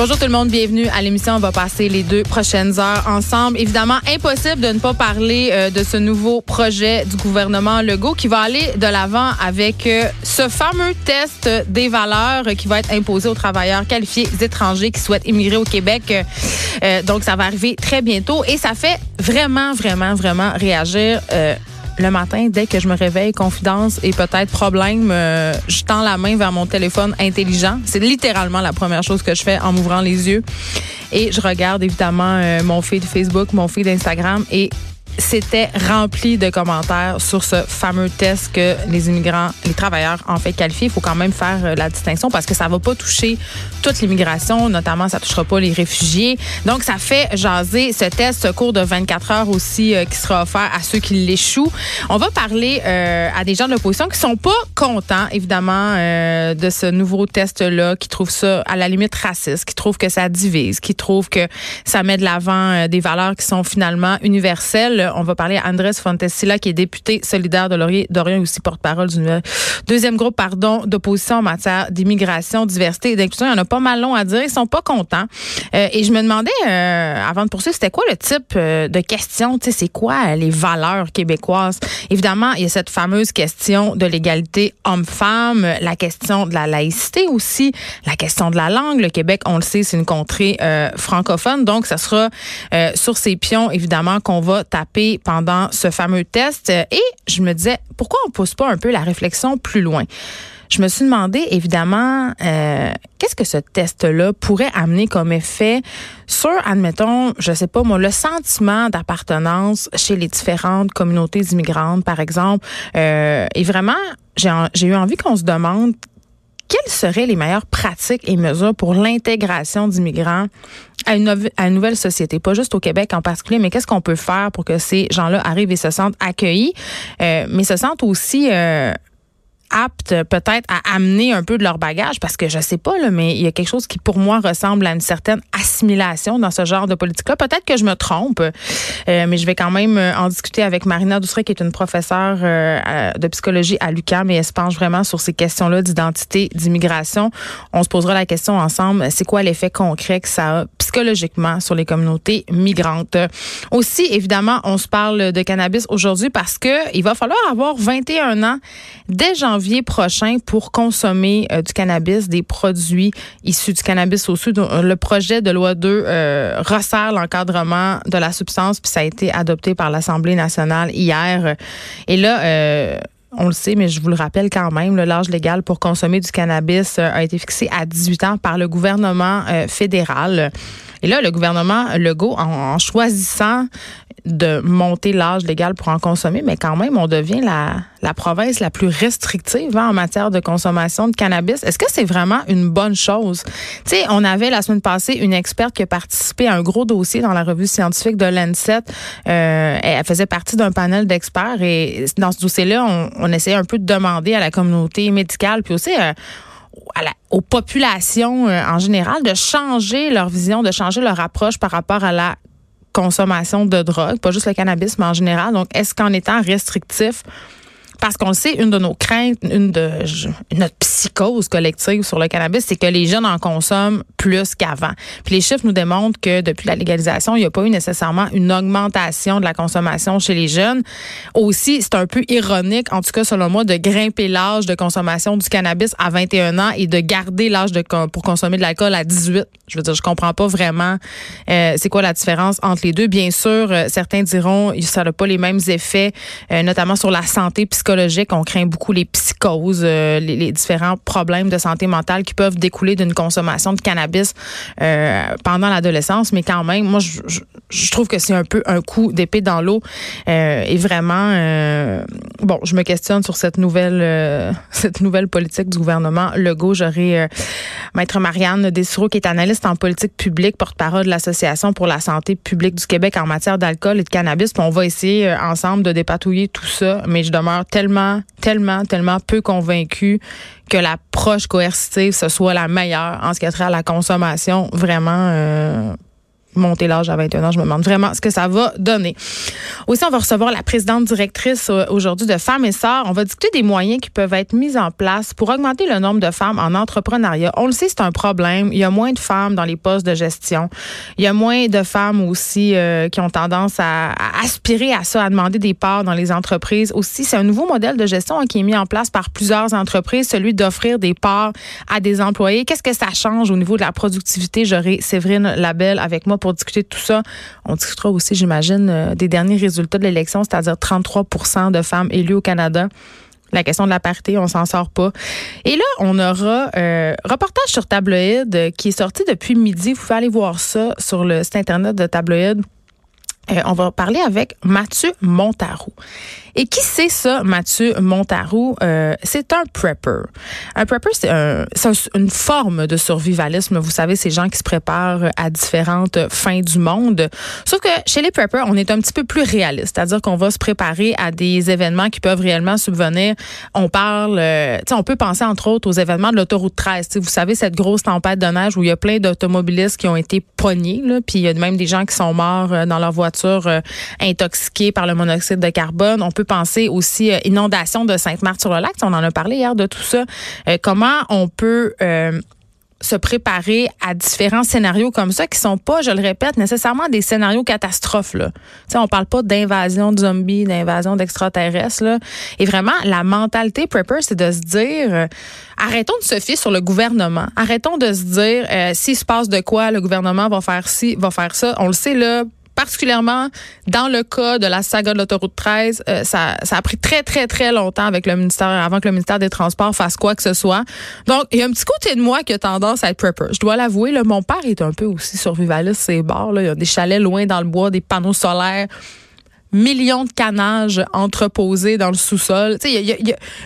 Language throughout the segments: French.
Bonjour tout le monde, bienvenue à l'émission. On va passer les deux prochaines heures ensemble. Évidemment, impossible de ne pas parler euh, de ce nouveau projet du gouvernement Legault qui va aller de l'avant avec euh, ce fameux test des valeurs qui va être imposé aux travailleurs qualifiés étrangers qui souhaitent immigrer au Québec. Euh, donc, ça va arriver très bientôt et ça fait vraiment, vraiment, vraiment réagir le matin, dès que je me réveille, confidence et peut-être problème, euh, je tends la main vers mon téléphone intelligent. C'est littéralement la première chose que je fais en m'ouvrant les yeux. Et je regarde évidemment euh, mon feed Facebook, mon feed Instagram et c'était rempli de commentaires sur ce fameux test que les immigrants, les travailleurs en fait qualifiés. Il faut quand même faire euh, la distinction parce que ça va pas toucher toute l'immigration, notamment ça touchera pas les réfugiés. Donc ça fait jaser ce test, ce cours de 24 heures aussi euh, qui sera offert à ceux qui l'échouent. On va parler euh, à des gens de l'opposition qui sont pas contents évidemment de ce nouveau test là, qui trouvent ça à la limite raciste, qui trouvent que ça divise, qui trouvent que ça met de l'avant des valeurs qui sont finalement universelles on va parler à Andrés Fontesilla, qui est député solidaire de Laurier, Dorian aussi porte-parole du deuxième groupe, pardon, d'opposition en matière d'immigration, diversité et d'inclusion. Il y en a pas mal long à dire. Ils sont pas contents. Euh, et je me demandais, euh, avant de poursuivre, c'était quoi le type euh, de question? C'est quoi les valeurs québécoises? Évidemment, il y a cette fameuse question de l'égalité homme-femme, la question de la laïcité aussi, la question de la langue. Le Québec, on le sait, c'est une contrée francophone. Donc, ça sera sur ces pions, évidemment, qu'on va taper pendant ce fameux test. Et je me disais, pourquoi on pousse pas un peu la réflexion plus loin? Je me suis demandé, évidemment, euh, qu'est-ce que ce test-là pourrait amener comme effet sur, admettons, je sais pas moi, le sentiment d'appartenance chez les différentes communautés immigrantes, par exemple. Euh, et vraiment, j'ai eu envie qu'on se demande quelles seraient les meilleures pratiques et mesures pour l'intégration d'immigrants à une, à une, nouvelle société, pas juste au Québec en particulier, mais qu'est-ce qu'on peut faire pour que ces gens-là arrivent et se sentent accueillis, euh, mais se sentent aussi euh, aptes peut-être à amener un peu de leur bagage parce que je sais pas là, mais il y a quelque chose qui pour moi ressemble à une certaine assimilation dans ce genre de politique-là. Peut-être que je me trompe, euh, mais je vais quand même euh, en discuter avec Marina Douceret qui est une professeure euh, de psychologie à l'UQAM et elle se penche vraiment sur ces questions-là d'identité, d'immigration. On se posera la question ensemble, c'est quoi l'effet concret que ça a psychologiquement sur les communautés migrantes? Aussi, évidemment, on se parle de cannabis aujourd'hui parce que il va falloir avoir 21 ans dès janvier prochain pour consommer euh, du cannabis, des produits issus du cannabis au sud. Euh, le projet de loi 2 euh, resserre l'encadrement de la substance, puis ça a été adopté par l'Assemblée nationale hier. Et là, on le sait, mais je vous le rappelle quand même, l'âge légal pour consommer du cannabis a été fixé à 18 ans par le gouvernement fédéral. Et là, le gouvernement Legault, en, choisissant de monter l'âge légal pour en consommer, mais quand même, on devient la, la province la plus restrictive hein, en matière de consommation de cannabis. Est-ce que c'est vraiment une bonne chose? Tu sais, on avait la semaine passée une experte qui a participé à un gros dossier dans la revue scientifique de l'ANSET. Euh, elle faisait partie d'un panel d'experts et dans ce dossier-là, on, on essayait un peu de demander à la communauté médicale, puis aussi euh, aux populations euh, en général de changer leur vision, de changer leur approche par rapport à la consommation de drogue, pas juste le cannabis, mais en général. Donc, est-ce qu'en étant restrictif, parce qu'on le sait, une de nos craintes, une de notre psychose collective sur le cannabis, c'est que les jeunes en consomment plus qu'avant. Puis les chiffres nous démontrent que depuis la légalisation, il n'y a pas eu nécessairement une augmentation de la consommation chez les jeunes. Aussi, c'est un peu ironique, en tout cas selon moi, de grimper l'âge de consommation du cannabis à 21 ans et de garder l'âge de pour consommer de l'alcool à 18. Je veux dire, je comprends pas vraiment euh, c'est quoi la différence entre les deux. Bien sûr, euh, certains diront ça n'a pas les mêmes effets, euh, notamment sur la santé psychologique on craint beaucoup les psychoses, euh, les, différents problèmes de santé mentale qui peuvent découler d'une consommation de cannabis cannabis pendant l'adolescence, mais quand même, moi, je, trouve que c'est un peu un coup d'épée dans l'eau. et vraiment, bon, je me questionne sur cette nouvelle, cette nouvelle politique du gouvernement Legault. J'aurais Maître Marianne Dessureau, qui est analyste en politique publique, porte-parole de l'Association pour la santé publique du Québec en matière d'alcool et de cannabis. Puis on va essayer euh, ensemble de dépatouiller tout ça, mais je demeure tellement, tellement, tellement peu convaincue que l'approche coercitive, ce soit la meilleure en ce qui a trait à la consommation. Vraiment, euh, monter l'âge à 21 ans. Je me demande vraiment ce que ça va donner. Aussi, on va recevoir la présidente directrice euh, aujourd'hui de Femmes et Sœurs. On va discuter des moyens qui peuvent être mis en place pour augmenter le nombre de femmes en entrepreneuriat. On le sait, c'est un problème. Il y a moins de femmes dans les postes de gestion. Il y a moins de femmes aussi euh, qui ont tendance à, aspirer à ça, à demander des parts dans les entreprises. Aussi, c'est un nouveau modèle de gestion hein, qui est mis en place par plusieurs entreprises, celui d'offrir des parts à des employés. Qu'est-ce que ça change au niveau de la productivité? J'aurai Séverine Labelle avec moi pour discuter de tout ça. On discutera aussi, j'imagine, euh, des derniers résultats de l'élection, c'est-à-dire 33% de femmes élues au Canada la question de la parité, on s'en sort pas. Et là, on aura euh, reportage sur Tabloïd euh, qui est sorti depuis midi. Vous pouvez aller voir ça sur le site internet de Tabloïd. on va parler avec Mathieu Montarou. Et qui c'est ça, Mathieu Montarou? Euh, c'est un prepper. Un prepper, c'est un, une forme de survivalisme. Vous savez, ces gens qui se préparent à différentes fins du monde. Sauf que chez les preppers, on est un petit peu plus réaliste. C'est-à-dire qu'on va se préparer à des événements qui peuvent réellement subvenir. On parle, euh, on peut penser entre autres aux événements de l'autoroute 13. T'sais, vous savez, cette grosse tempête de neige où il y a plein d'automobilistes qui ont été pognés, puis il y a même des gens qui sont morts euh, dans leur voiture intoxiqués par le monoxyde de carbone. Penser aussi euh, inondation de Sainte-Marthe-sur-le-Lac. On en a parlé hier de tout ça. Euh, comment on peut euh, se préparer à différents scénarios comme ça qui sont pas, je le répète, nécessairement des scénarios catastrophes. Là. sais, on parle pas d'invasion de zombies, d'invasion d'extraterrestres. Et vraiment, la mentalité prepper, c'est de se dire, arrêtons de se fier sur le gouvernement. Arrêtons de se dire, s'il se passe de quoi, le gouvernement va faire ci, va faire ça. On le sait là, particulièrement dans le cas de la saga de l'autoroute 13, euh, ça, a pris très, très, très longtemps avec le ministère, avant que le ministère des Transports fasse quoi que ce soit. Donc, il y a un petit côté de moi qui a tendance à être prepper. Je dois l'avouer, mon père est un peu aussi survivaliste, c'est bars. Il y a des chalets loin dans le bois, des panneaux solaires millions de canages entreposés dans le sous-sol. Il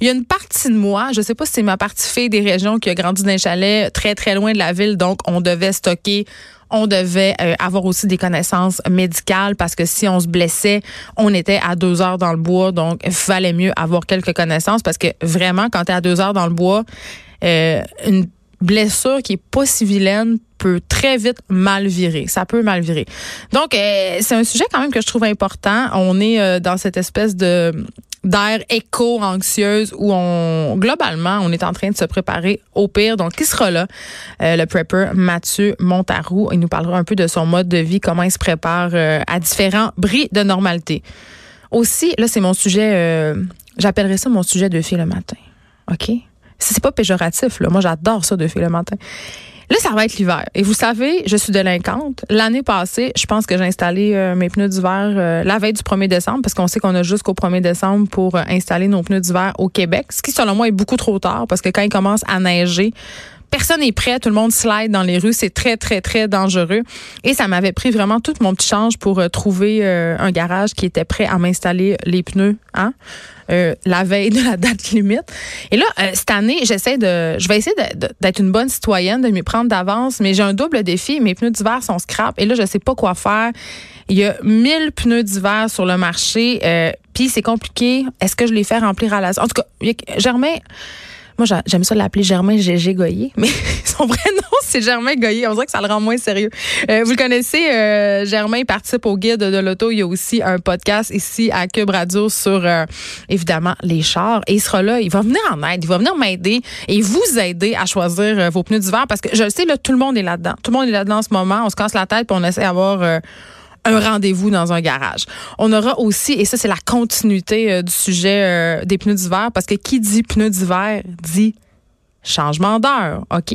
y a, une partie de moi, je sais pas si c'est ma partie fille des régions qui a grandi dans un chalet très, très loin de la ville, donc on devait stocker on devait euh, avoir aussi des connaissances médicales parce que si on se blessait, on était à deux heures dans le bois. Donc, il fallait mieux avoir quelques connaissances parce que vraiment, quand tu es à deux heures dans le bois, euh, une blessure qui est pas si peut très vite mal virer. Ça peut mal virer. Donc, euh, c'est un sujet quand même que je trouve important. On est dans cette espèce de d'air éco-anxieuse où on, globalement, on est en train de se préparer au pire. Donc, qui sera là? Euh, le prepper Mathieu Montarou. Il nous parlera un peu de son mode de vie, comment il se prépare euh, à différents bris de normalité. Aussi, là, c'est mon sujet, euh, j'appellerais ça mon sujet de fille le matin. OK? C'est pas péjoratif, là. Moi, j'adore ça de fille le matin. Là, ça va être l'hiver. Et vous savez, je suis délinquante. L'année passée, je pense que j'ai installé euh, mes pneus d'hiver euh, la veille du 1er décembre, parce qu'on sait qu'on a jusqu'au 1er décembre pour euh, installer nos pneus d'hiver au Québec, ce qui, selon moi, est beaucoup trop tard, parce que quand il commence à neiger, personne n'est prêt, tout le monde slide dans les rues, c'est très très très dangereux et ça m'avait pris vraiment tout mon petit change pour trouver un garage qui était prêt à m'installer les pneus hein? Euh, la veille de la date limite. Et là, euh, cette année, j'essaie de, je vais essayer d'être une bonne citoyenne, de m'y prendre d'avance, mais j'ai un double défi. Mes pneus d'hiver sont scrap et là, je sais pas quoi faire. Il y a 1000 pneus d'hiver sur le marché, euh, puis c'est compliqué. Est-ce que je les fais remplir à la... En tout cas, Germain moi, j'aime ça l'appeler Germain Gégé Goyer, mais son vrai nom, c'est Germain Goyer. On dirait que ça le rend moins sérieux. Euh, vous le connaissez, euh, Germain participe au guide de l'auto. Il y a aussi un podcast ici à Cube Radio sur, euh, évidemment, les chars. Et il sera là, il va venir en aide, il va venir m'aider et vous aider à choisir vos pneus d'hiver parce que je le sais, là, tout le monde est là-dedans. Tout le monde est là-dedans en ce moment. On se casse la tête et on essaie d'avoir un rendez-vous dans un garage. On aura aussi, et ça c'est la continuité euh, du sujet euh, des pneus d'hiver, parce que qui dit pneus d'hiver dit changement d'heure, OK?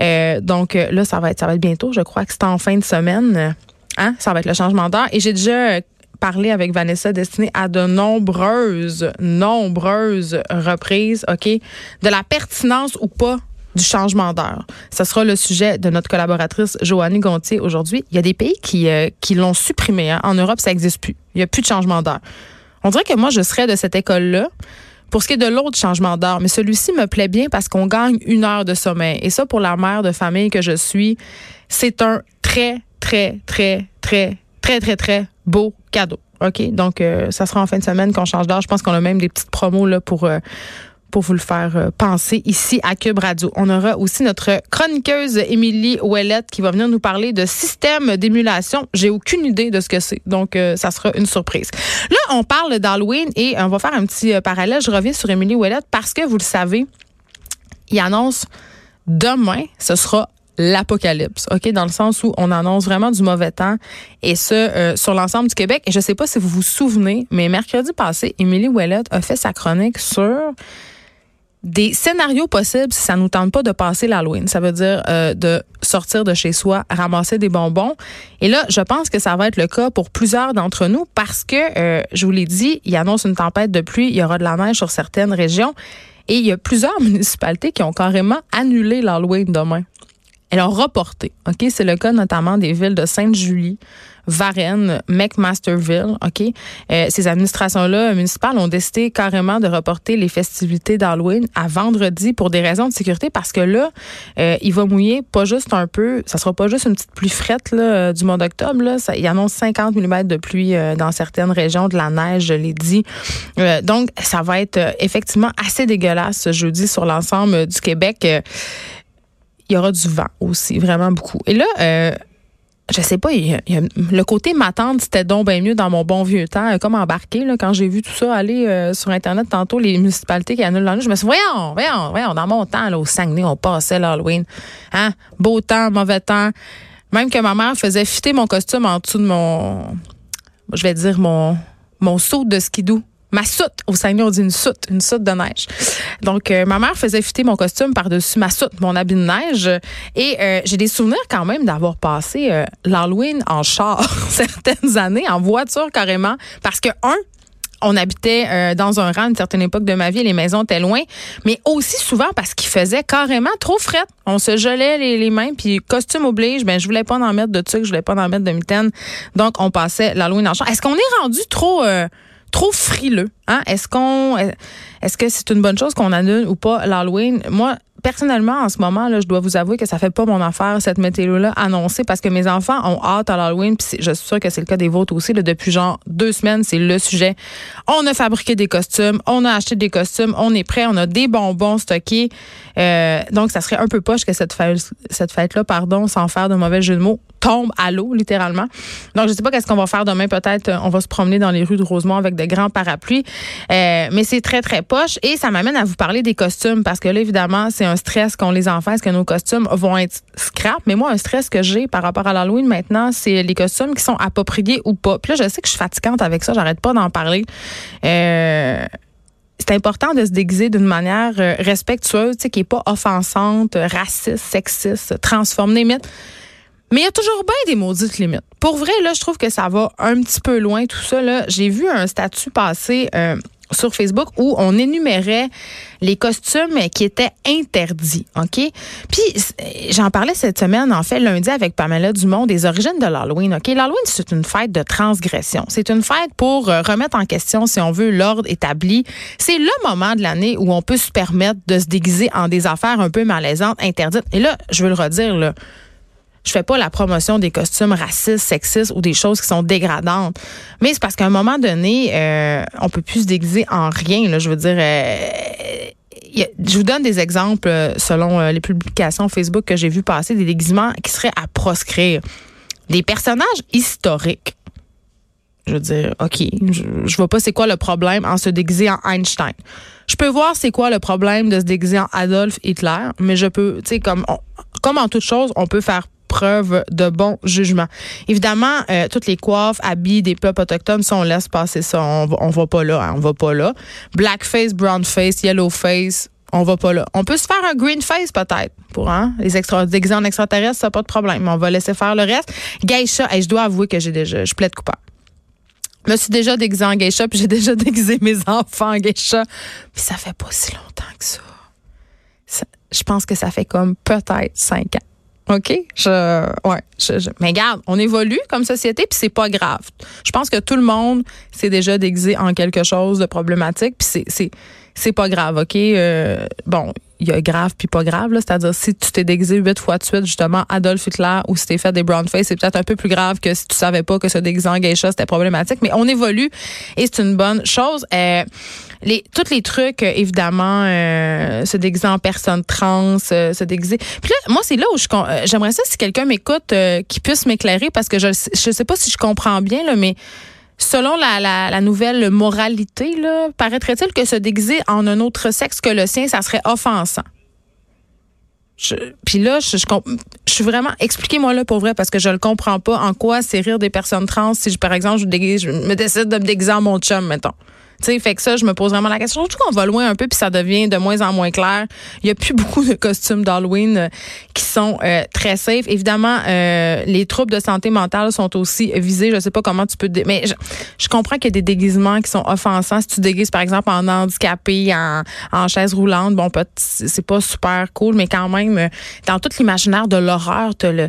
Euh, donc là, ça va être ça va être bientôt, je crois que c'est en fin de semaine. Hein? Ça va être le changement d'heure. Et j'ai déjà parlé avec Vanessa destinée à de nombreuses, nombreuses reprises, OK? De la pertinence ou pas du changement d'heure. Ce sera le sujet de notre collaboratrice Joannie Gontier aujourd'hui. Il y a des pays qui, euh, qui l'ont supprimé. Hein. En Europe, ça n'existe plus. Il n'y a plus de changement d'heure. On dirait que moi, je serais de cette école-là. Pour ce qui est de l'autre changement d'heure, mais celui-ci me plaît bien parce qu'on gagne une heure de sommeil. Et ça, pour la mère de famille que je suis, c'est un très, très, très, très, très, très, très beau cadeau. OK? Donc, euh, ça sera en fin de semaine qu'on change d'heure. Je pense qu'on a même des petites promos là, pour, euh, pour vous le faire euh, penser ici à Cube Radio. On aura aussi notre chroniqueuse Émilie Ouellette qui va venir nous parler de système d'émulation. J'ai aucune idée de ce que c'est, donc euh, ça sera une surprise. Là, on parle d'Halloween et on va faire un petit euh, parallèle. Je reviens sur Émilie Ouellette parce que vous le savez, il annonce demain, ce sera l'apocalypse, OK, dans le sens où on annonce vraiment du mauvais temps et ce sur l'ensemble du Québec et je sais pas si vous vous souvenez, mais mercredi passé, Émilie Ouellette a fait sa chronique sur des scénarios possibles si ça nous tente pas de passer l'Halloween. Ça veut dire euh, de sortir de chez soi, ramasser des bonbons. Et là, je pense que ça va être le cas pour plusieurs d'entre nous parce que, euh, je vous l'ai dit, il annonce une tempête de pluie, il y aura de la neige sur certaines régions. Et il y a plusieurs municipalités qui ont carrément annulé l'Halloween demain. Elles ont reporté. OK? C'est le cas notamment des villes de Sainte-Julie, Varennes, McMasterville, OK? Euh, ces administrations-là municipales ont décidé carrément de reporter les festivités d'Halloween à vendredi pour des raisons de sécurité parce que là, euh, il va mouiller pas juste un peu, ça sera pas juste une petite pluie frette là, euh, du mois d'octobre. Il annonce 50 mm de pluie dans certaines régions, de la neige, je l'ai dit. donc, ça va être effectivement assez dégueulasse ce jeudi sur l'ensemble du Québec. il y aura du vent aussi, vraiment beaucoup. Et là, je sais pas, il a, le côté ma tante, c'était donc bien mieux dans mon bon vieux temps, comme embarqué, là, quand j'ai vu tout ça aller euh, sur Internet tantôt, les municipalités qui annulent l'année. Je me suis dit, voyons, voyons, voyons, dans mon temps, là, au Saguenay, on passait l'Halloween. Hein? Beau temps, mauvais temps. Même que ma mère faisait fitter mon costume en dessous de mon, je vais dire, mon, mon saut de skidoo ma soute. Au Saguenay, on dit une soute, une soute de neige. Donc, euh, ma mère faisait fitter mon costume par-dessus ma soute, mon habit de neige. Et euh, j'ai des souvenirs quand même d'avoir passé euh, l'Halloween en char certaines années, en voiture carrément. Parce que, un, on habitait dans un rang à une certaine époque de ma vie, les maisons étaient loin, mais aussi souvent parce qu'il faisait carrément trop fret. On se gelait les, mains, puis costume oblige, ben je voulais pas en mettre de trucs, je voulais pas en mettre de mitaine. Donc on passait l'Halloween en char. Est-ce qu'on est rendu trop trop frileux. Hein? Est-ce qu'on est-ce que c'est une bonne chose qu'on annule ou pas l'Halloween? Moi, personnellement, en ce moment, là, je dois vous avouer que ça fait pas mon affaire, cette météo-là, annoncée, parce que mes enfants ont hâte à l'Halloween, puis je suis sûre que c'est le cas des vôtres aussi. Depuis genre deux semaines, c'est le sujet. On a fabriqué des costumes, on a acheté des costumes, on est prêt, on a des bonbons stockés. Euh, donc, ça serait un peu poche que cette fête, cette fête-là, pardon, sans faire de mauvais jeu de mots, tombe à l'eau, littéralement. Donc, je sais pas qu'est-ce qu'on va faire demain. Peut-être euh, on va se promener dans les rues de Rosemont avec de grands parapluies. Euh, mais c'est très, très poche. Et ça m'amène à vous parler des costumes parce que là, évidemment, c'est un stress qu'ont les enfants. Est-ce que nos costumes vont être scrap? Mais moi, un stress que j'ai par rapport à l'Halloween maintenant, c'est les costumes qui sont appropriés ou pas. Puis là, je sais que je suis fatigante avec ça. J'arrête pas d'en parler. Euh, c'est important de se déguiser d'une manière respectueuse, tu sais, qui est pas offensante, raciste, sexiste, transforme limite. Mais il y a toujours bien des maudites limites. Pour vrai, là, je trouve que ça va un petit peu loin, tout ça. J'ai vu un statut passer euh, sur Facebook où on énumérait les costumes qui étaient interdits, OK? Puis j'en parlais cette semaine, en fait, lundi avec Pamela Dumont des origines de l'Halloween, OK? L'Halloween, c'est une fête de transgression. C'est une fête pour euh, remettre en question, si on veut, l'ordre établi. C'est le moment de l'année où on peut se permettre de se déguiser en des affaires un peu malaisantes, interdites. Et là, je veux le redire, là, je fais pas la promotion des costumes racistes, sexistes ou des choses qui sont dégradantes. Mais c'est parce qu'à un moment donné, euh, on peut plus se déguiser en rien. Je veux dire, euh, je vous donne des exemples euh, selon les publications Facebook que j'ai vu passer, des déguisements qui seraient à proscrire. Des personnages historiques. Je veux dire, OK, je, je vois pas c'est quoi le problème en se déguiser en Einstein. Je peux voir c'est quoi le problème de se déguiser en Adolf Hitler, mais je peux, tu sais, comme, comme en toute chose, on peut faire preuve de bon jugement. Évidemment, euh, toutes les coiffes, habits des peuples autochtones, ça, on laisse passer ça. On, on va pas là, hein, on va pas là. Blackface, brownface, yellowface, on va pas là. On peut se faire un green face peut-être pour hein, les extra en extraterrestres, ça pas de problème. On va laisser faire le reste. Geisha, et je dois avouer que j'ai déjà, je plaide coupable. Je me suis déjà déguisée en geisha, puis j'ai déjà déguisé mes enfants en geisha. Puis ça fait pas si longtemps que ça je pense que ça fait comme peut-être cinq ans. OK? Je, ouais, je, mais regarde, on évolue comme société, puis c'est pas grave. Je pense que tout le monde s'est déjà déguisé en quelque chose de problématique, puis c'est, c'est, pas grave, OK? Euh, bon, il y a grave puis pas grave, c'est-à-dire si tu t'es déguisé huit fois de suite, justement, Adolf Hitler, ou si t'es fait des brown face, c'est peut-être un peu plus grave que si tu savais pas que se déguiser en geisha, c'était problématique, mais on évolue et c'est une bonne chose. Euh, les tous les trucs euh, évidemment se déguiser en personne trans se déguiser puis là moi c'est là où je j'aimerais ça si quelqu'un m'écoute qui puisse m'éclairer parce que je je sais pas si je comprends bien là mais Selon la, la, la, nouvelle moralité, paraîtrait-il que se déguiser en un autre sexe que le sien, ça serait offensant? puis là, je, je, je, suis vraiment. Expliquez-moi là pour vrai parce que je le comprends pas. En quoi c'est rire des personnes trans si, je, par exemple, je, déguise, je me décide de me déguiser en mon chum, mettons sais, fait que ça, je me pose vraiment la question. Trouve qu'on va loin un peu, puis ça devient de moins en moins clair. Il y a plus beaucoup de costumes d'Halloween euh, qui sont euh, très safe. Évidemment, euh, les troubles de santé mentale sont aussi visés. Je sais pas comment tu peux... Mais je, comprends qu'il y a des déguisements qui sont offensants. Si tu déguises, par exemple, en handicapé, en, en chaise roulante, bon, c'est pas super cool, mais quand même, dans tout l'imaginaire de l'horreur, tu le,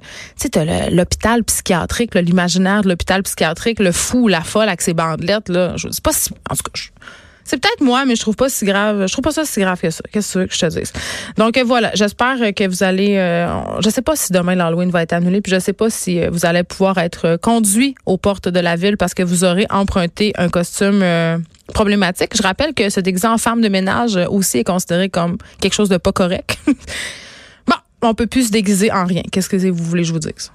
l'hôpital psychiatrique, l'imaginaire de l'hôpital psychiatrique, le fou, la folle avec ses bandelettes, là. Je sais pas si... En tout cas, c'est peut-être moi, mais je trouve pas si grave. Je trouve pas ça si grave que ça. Qu'est-ce que je te dise? Donc euh, voilà, j'espère que vous allez. Euh, je sais pas si demain l'Halloween va être annulé, puis je sais pas si euh, vous allez pouvoir être conduit aux portes de la ville parce que vous aurez emprunté un costume problématique. Je rappelle que ce déguisé en femme de ménage aussi est considéré comme quelque chose de pas correct. bon, on peut plus se déguiser en rien. Qu'est-ce que vous voulez que je vous dise?